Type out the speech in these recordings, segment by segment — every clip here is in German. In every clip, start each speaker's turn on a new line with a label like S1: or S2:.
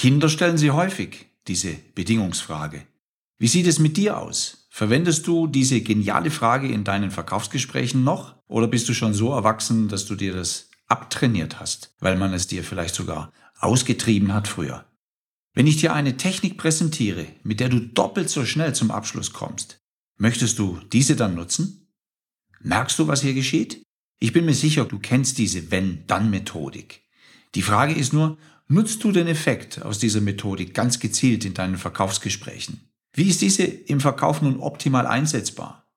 S1: Kinder stellen sie häufig diese Bedingungsfrage. Wie sieht es mit dir aus? Verwendest du diese geniale Frage in deinen Verkaufsgesprächen noch? Oder bist du schon so erwachsen, dass du dir das abtrainiert hast, weil man es dir vielleicht sogar ausgetrieben hat früher? Wenn ich dir eine Technik präsentiere, mit der du doppelt so schnell zum Abschluss kommst, möchtest du diese dann nutzen? Merkst du, was hier geschieht? Ich bin mir sicher, du kennst diese Wenn-Dann-Methodik. Die Frage ist nur, nutzt du den Effekt aus dieser Methodik ganz gezielt in deinen Verkaufsgesprächen? Wie ist diese im Verkauf nun optimal einsetzbar?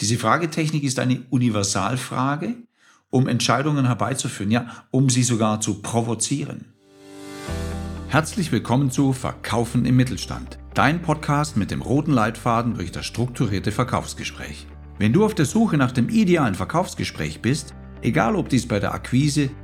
S1: Diese Fragetechnik ist eine Universalfrage, um Entscheidungen herbeizuführen, ja, um sie sogar zu provozieren. Herzlich willkommen zu Verkaufen im Mittelstand, dein Podcast mit dem roten Leitfaden durch das strukturierte Verkaufsgespräch. Wenn du auf der Suche nach dem idealen Verkaufsgespräch bist, egal ob dies bei der Akquise,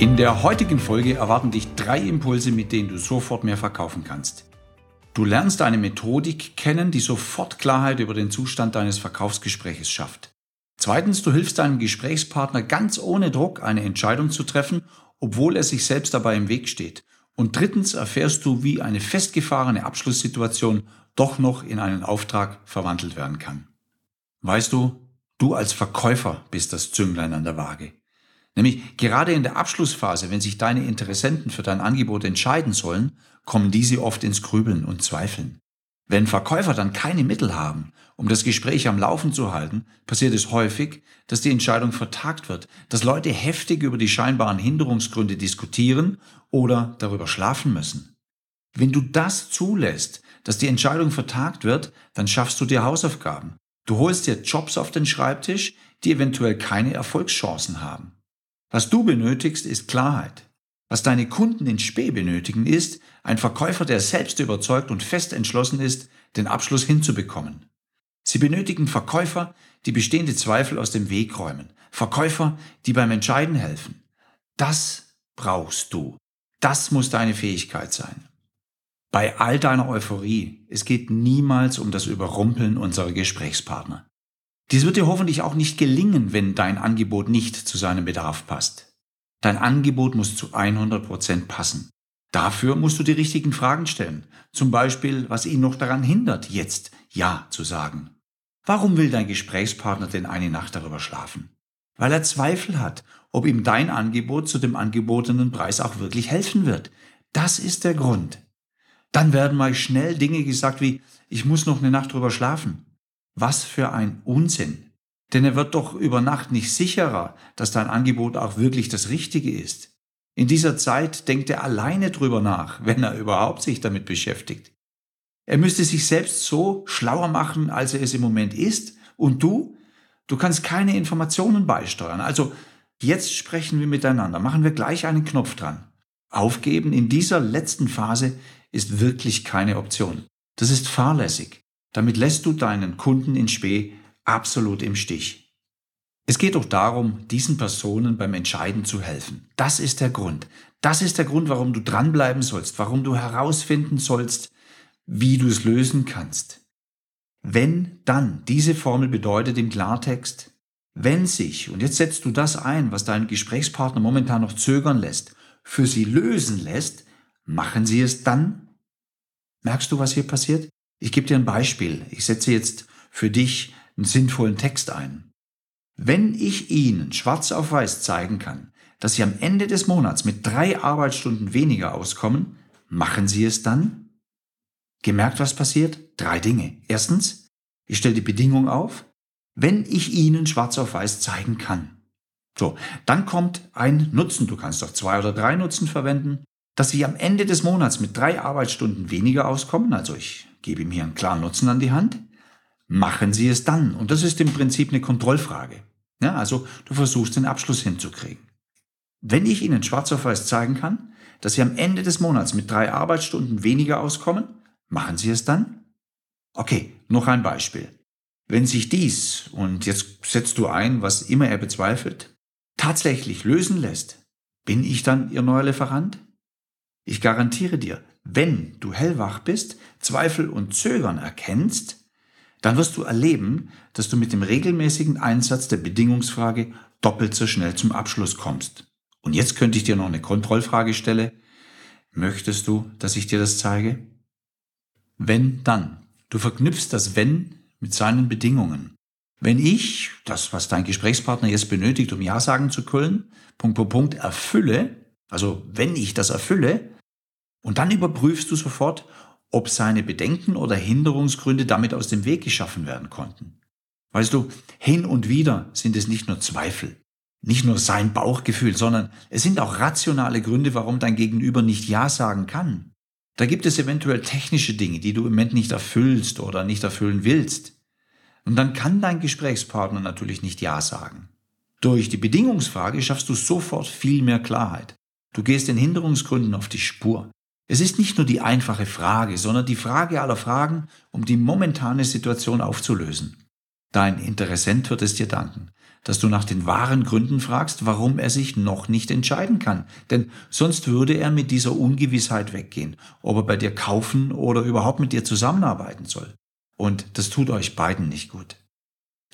S1: In der heutigen Folge erwarten dich drei Impulse, mit denen du sofort mehr verkaufen kannst. Du lernst eine Methodik kennen, die sofort Klarheit über den Zustand deines Verkaufsgespräches schafft. Zweitens, du hilfst deinem Gesprächspartner ganz ohne Druck eine Entscheidung zu treffen, obwohl er sich selbst dabei im Weg steht. Und drittens erfährst du, wie eine festgefahrene Abschlusssituation doch noch in einen Auftrag verwandelt werden kann. Weißt du, du als Verkäufer bist das Zünglein an der Waage. Nämlich gerade in der Abschlussphase, wenn sich deine Interessenten für dein Angebot entscheiden sollen, kommen diese oft ins Grübeln und Zweifeln. Wenn Verkäufer dann keine Mittel haben, um das Gespräch am Laufen zu halten, passiert es häufig, dass die Entscheidung vertagt wird, dass Leute heftig über die scheinbaren Hinderungsgründe diskutieren oder darüber schlafen müssen. Wenn du das zulässt, dass die Entscheidung vertagt wird, dann schaffst du dir Hausaufgaben. Du holst dir Jobs auf den Schreibtisch, die eventuell keine Erfolgschancen haben. Was du benötigst, ist Klarheit. Was deine Kunden in Spee benötigen, ist ein Verkäufer, der selbst überzeugt und fest entschlossen ist, den Abschluss hinzubekommen. Sie benötigen Verkäufer, die bestehende Zweifel aus dem Weg räumen. Verkäufer, die beim Entscheiden helfen. Das brauchst du. Das muss deine Fähigkeit sein. Bei all deiner Euphorie, es geht niemals um das Überrumpeln unserer Gesprächspartner. Dies wird dir hoffentlich auch nicht gelingen, wenn dein Angebot nicht zu seinem Bedarf passt. Dein Angebot muss zu 100 Prozent passen. Dafür musst du die richtigen Fragen stellen. Zum Beispiel, was ihn noch daran hindert, jetzt Ja zu sagen. Warum will dein Gesprächspartner denn eine Nacht darüber schlafen? Weil er Zweifel hat, ob ihm dein Angebot zu dem angebotenen Preis auch wirklich helfen wird. Das ist der Grund. Dann werden mal schnell Dinge gesagt wie, ich muss noch eine Nacht drüber schlafen. Was für ein Unsinn. Denn er wird doch über Nacht nicht sicherer, dass dein Angebot auch wirklich das Richtige ist. In dieser Zeit denkt er alleine drüber nach, wenn er überhaupt sich damit beschäftigt. Er müsste sich selbst so schlauer machen, als er es im Moment ist. Und du? Du kannst keine Informationen beisteuern. Also jetzt sprechen wir miteinander. Machen wir gleich einen Knopf dran. Aufgeben in dieser letzten Phase ist wirklich keine Option. Das ist fahrlässig. Damit lässt du deinen Kunden in Spee absolut im Stich. Es geht doch darum, diesen Personen beim Entscheiden zu helfen. Das ist der Grund. Das ist der Grund, warum du dranbleiben sollst, warum du herausfinden sollst, wie du es lösen kannst. Wenn dann, diese Formel bedeutet im Klartext, wenn sich, und jetzt setzt du das ein, was deinen Gesprächspartner momentan noch zögern lässt, für sie lösen lässt, machen sie es dann? Merkst du, was hier passiert? Ich gebe dir ein Beispiel. Ich setze jetzt für dich einen sinnvollen Text ein. Wenn ich Ihnen schwarz auf weiß zeigen kann, dass Sie am Ende des Monats mit drei Arbeitsstunden weniger auskommen, machen Sie es dann? Gemerkt, was passiert? Drei Dinge. Erstens, ich stelle die Bedingung auf, wenn ich Ihnen schwarz auf weiß zeigen kann. So, dann kommt ein Nutzen. Du kannst auch zwei oder drei Nutzen verwenden, dass Sie am Ende des Monats mit drei Arbeitsstunden weniger auskommen. Also ich gebe ihm hier einen klaren Nutzen an die Hand, machen Sie es dann. Und das ist im Prinzip eine Kontrollfrage. Ja, also du versuchst den Abschluss hinzukriegen. Wenn ich Ihnen schwarz auf weiß zeigen kann, dass Sie am Ende des Monats mit drei Arbeitsstunden weniger auskommen, Machen Sie es dann? Okay, noch ein Beispiel. Wenn sich dies, und jetzt setzt du ein, was immer er bezweifelt, tatsächlich lösen lässt, bin ich dann Ihr neuer Lieferant? Ich garantiere dir, wenn du hellwach bist, Zweifel und Zögern erkennst, dann wirst du erleben, dass du mit dem regelmäßigen Einsatz der Bedingungsfrage doppelt so schnell zum Abschluss kommst. Und jetzt könnte ich dir noch eine Kontrollfrage stellen. Möchtest du, dass ich dir das zeige? Wenn dann. Du verknüpfst das Wenn mit seinen Bedingungen. Wenn ich das, was dein Gesprächspartner jetzt benötigt, um Ja sagen zu können, Punkt, Punkt, Punkt, erfülle, also wenn ich das erfülle, und dann überprüfst du sofort, ob seine Bedenken oder Hinderungsgründe damit aus dem Weg geschaffen werden konnten. Weißt du, hin und wieder sind es nicht nur Zweifel, nicht nur sein Bauchgefühl, sondern es sind auch rationale Gründe, warum dein Gegenüber nicht Ja sagen kann. Da gibt es eventuell technische Dinge, die du im Moment nicht erfüllst oder nicht erfüllen willst. Und dann kann dein Gesprächspartner natürlich nicht Ja sagen. Durch die Bedingungsfrage schaffst du sofort viel mehr Klarheit. Du gehst den Hinderungsgründen auf die Spur. Es ist nicht nur die einfache Frage, sondern die Frage aller Fragen, um die momentane Situation aufzulösen. Dein Interessent wird es dir danken, dass du nach den wahren Gründen fragst, warum er sich noch nicht entscheiden kann. Denn sonst würde er mit dieser Ungewissheit weggehen, ob er bei dir kaufen oder überhaupt mit dir zusammenarbeiten soll. Und das tut euch beiden nicht gut.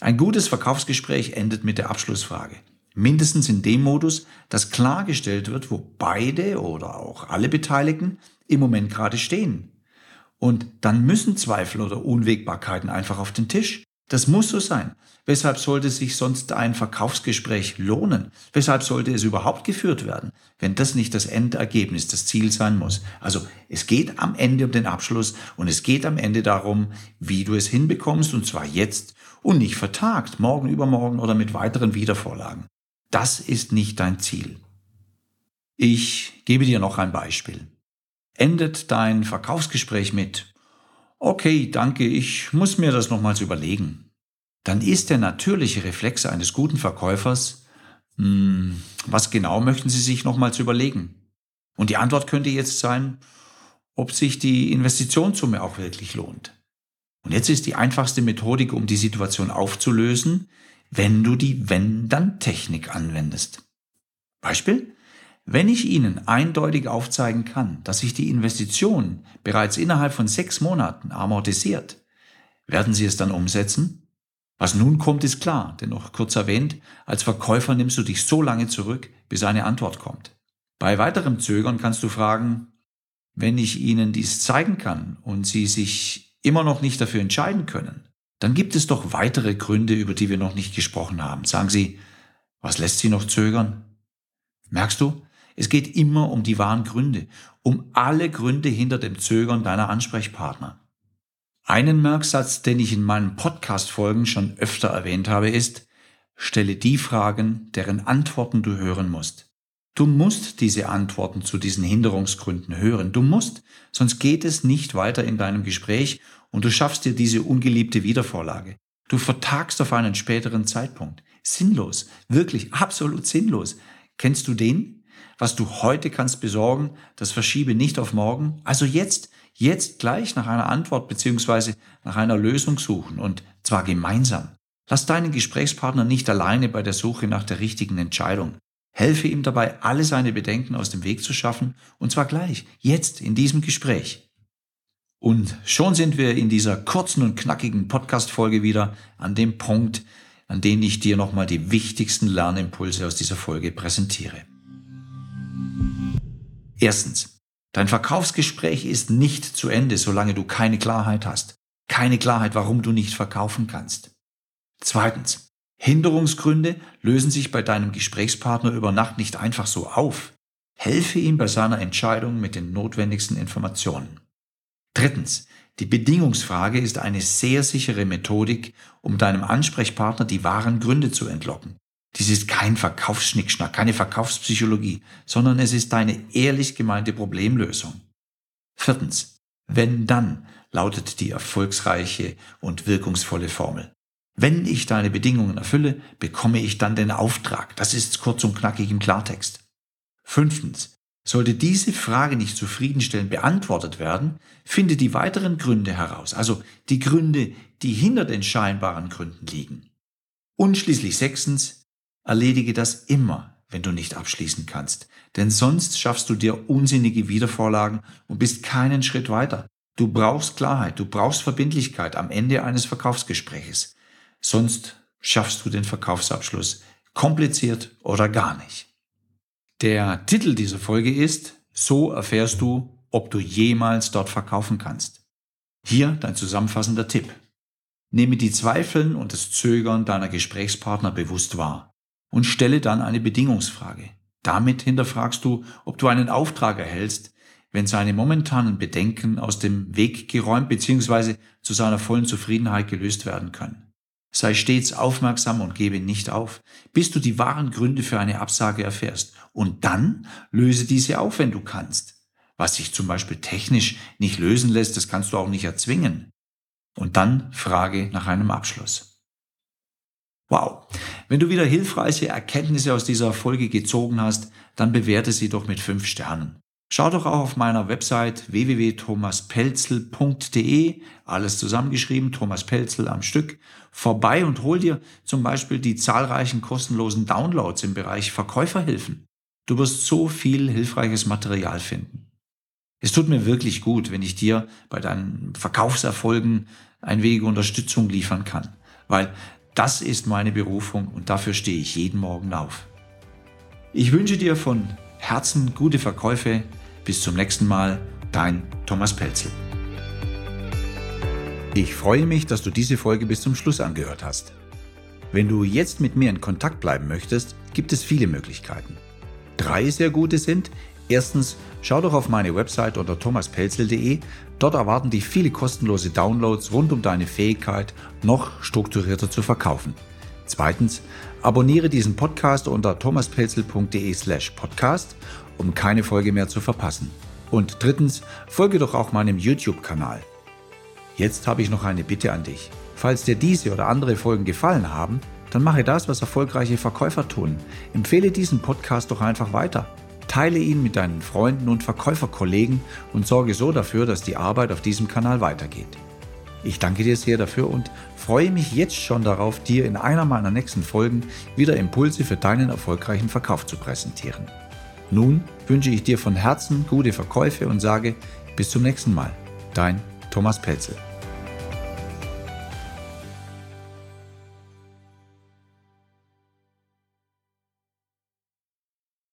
S1: Ein gutes Verkaufsgespräch endet mit der Abschlussfrage mindestens in dem Modus, dass klargestellt wird, wo beide oder auch alle Beteiligten im Moment gerade stehen. Und dann müssen Zweifel oder Unwägbarkeiten einfach auf den Tisch. Das muss so sein. Weshalb sollte sich sonst ein Verkaufsgespräch lohnen? Weshalb sollte es überhaupt geführt werden, wenn das nicht das Endergebnis, das Ziel sein muss? Also es geht am Ende um den Abschluss und es geht am Ende darum, wie du es hinbekommst und zwar jetzt und nicht vertagt, morgen, übermorgen oder mit weiteren Wiedervorlagen. Das ist nicht dein Ziel. Ich gebe dir noch ein Beispiel. Endet dein Verkaufsgespräch mit Okay, danke, ich muss mir das nochmals überlegen. Dann ist der natürliche Reflex eines guten Verkäufers, hm, was genau möchten Sie sich nochmals überlegen? Und die Antwort könnte jetzt sein, ob sich die Investitionssumme auch wirklich lohnt. Und jetzt ist die einfachste Methodik, um die Situation aufzulösen, wenn du die Wenn-Dann-Technik anwendest. Beispiel? Wenn ich Ihnen eindeutig aufzeigen kann, dass sich die Investition bereits innerhalb von sechs Monaten amortisiert, werden Sie es dann umsetzen? Was nun kommt, ist klar, denn noch kurz erwähnt, als Verkäufer nimmst du dich so lange zurück, bis eine Antwort kommt. Bei weiterem Zögern kannst du fragen, wenn ich Ihnen dies zeigen kann und Sie sich immer noch nicht dafür entscheiden können, dann gibt es doch weitere Gründe, über die wir noch nicht gesprochen haben. Sagen Sie, was lässt Sie noch zögern? Merkst du, es geht immer um die wahren Gründe, um alle Gründe hinter dem Zögern deiner Ansprechpartner. Einen Merksatz, den ich in meinen Podcast-Folgen schon öfter erwähnt habe, ist, stelle die Fragen, deren Antworten du hören musst. Du musst diese Antworten zu diesen Hinderungsgründen hören. Du musst, sonst geht es nicht weiter in deinem Gespräch und du schaffst dir diese ungeliebte Wiedervorlage. Du vertagst auf einen späteren Zeitpunkt. Sinnlos, wirklich absolut sinnlos. Kennst du den? Was du heute kannst besorgen, das verschiebe nicht auf morgen. Also jetzt, jetzt gleich nach einer Antwort beziehungsweise nach einer Lösung suchen und zwar gemeinsam. Lass deinen Gesprächspartner nicht alleine bei der Suche nach der richtigen Entscheidung. Helfe ihm dabei, alle seine Bedenken aus dem Weg zu schaffen, und zwar gleich, jetzt, in diesem Gespräch. Und schon sind wir in dieser kurzen und knackigen Podcast-Folge wieder an dem Punkt, an dem ich dir nochmal die wichtigsten Lernimpulse aus dieser Folge präsentiere. Erstens. Dein Verkaufsgespräch ist nicht zu Ende, solange du keine Klarheit hast. Keine Klarheit, warum du nicht verkaufen kannst. Zweitens. Hinderungsgründe lösen sich bei deinem Gesprächspartner über Nacht nicht einfach so auf. Helfe ihm bei seiner Entscheidung mit den notwendigsten Informationen. Drittens, die Bedingungsfrage ist eine sehr sichere Methodik, um deinem Ansprechpartner die wahren Gründe zu entlocken. Dies ist kein Verkaufsschnickschnack, keine Verkaufspsychologie, sondern es ist deine ehrlich gemeinte Problemlösung. Viertens, wenn dann lautet die erfolgsreiche und wirkungsvolle Formel. Wenn ich deine Bedingungen erfülle, bekomme ich dann den Auftrag. Das ist kurz und knackig im Klartext. Fünftens, Sollte diese Frage nicht zufriedenstellend beantwortet werden, finde die weiteren Gründe heraus, also die Gründe, die hinter den scheinbaren Gründen liegen. Und schließlich sechstens, erledige das immer, wenn du nicht abschließen kannst, denn sonst schaffst du dir unsinnige Wiedervorlagen und bist keinen Schritt weiter. Du brauchst Klarheit, du brauchst Verbindlichkeit am Ende eines Verkaufsgespräches. Sonst schaffst du den Verkaufsabschluss kompliziert oder gar nicht. Der Titel dieser Folge ist So erfährst du, ob du jemals dort verkaufen kannst. Hier dein zusammenfassender Tipp. Nehme die Zweifeln und das Zögern deiner Gesprächspartner bewusst wahr und stelle dann eine Bedingungsfrage. Damit hinterfragst du, ob du einen Auftrag erhältst, wenn seine momentanen Bedenken aus dem Weg geräumt bzw. zu seiner vollen Zufriedenheit gelöst werden können. Sei stets aufmerksam und gebe nicht auf, bis du die wahren Gründe für eine Absage erfährst. Und dann löse diese auf, wenn du kannst. Was sich zum Beispiel technisch nicht lösen lässt, das kannst du auch nicht erzwingen. Und dann frage nach einem Abschluss. Wow. Wenn du wieder hilfreiche Erkenntnisse aus dieser Folge gezogen hast, dann bewerte sie doch mit fünf Sternen. Schau doch auch auf meiner Website www.thomaspelzel.de, alles zusammengeschrieben, Thomas Pelzel am Stück, vorbei und hol dir zum Beispiel die zahlreichen kostenlosen Downloads im Bereich Verkäuferhilfen. Du wirst so viel hilfreiches Material finden. Es tut mir wirklich gut, wenn ich dir bei deinen Verkaufserfolgen ein wenig Unterstützung liefern kann, weil das ist meine Berufung und dafür stehe ich jeden Morgen auf. Ich wünsche dir von Herzen gute Verkäufe. Bis zum nächsten Mal, dein Thomas Pelzel. Ich freue mich, dass du diese Folge bis zum Schluss angehört hast. Wenn du jetzt mit mir in Kontakt bleiben möchtest, gibt es viele Möglichkeiten. Drei sehr gute sind, erstens, schau doch auf meine Website unter thomaspelzel.de. Dort erwarten dich viele kostenlose Downloads rund um deine Fähigkeit, noch strukturierter zu verkaufen. Zweitens, abonniere diesen Podcast unter thomaspelzel.de slash podcast, um keine Folge mehr zu verpassen. Und drittens, folge doch auch meinem YouTube-Kanal. Jetzt habe ich noch eine Bitte an dich. Falls dir diese oder andere Folgen gefallen haben, dann mache das, was erfolgreiche Verkäufer tun. Empfehle diesen Podcast doch einfach weiter. Teile ihn mit deinen Freunden und Verkäuferkollegen und sorge so dafür, dass die Arbeit auf diesem Kanal weitergeht. Ich danke dir sehr dafür und freue mich jetzt schon darauf, dir in einer meiner nächsten Folgen wieder Impulse für deinen erfolgreichen Verkauf zu präsentieren. Nun wünsche ich dir von Herzen gute Verkäufe und sage bis zum nächsten Mal. Dein Thomas Pelzel.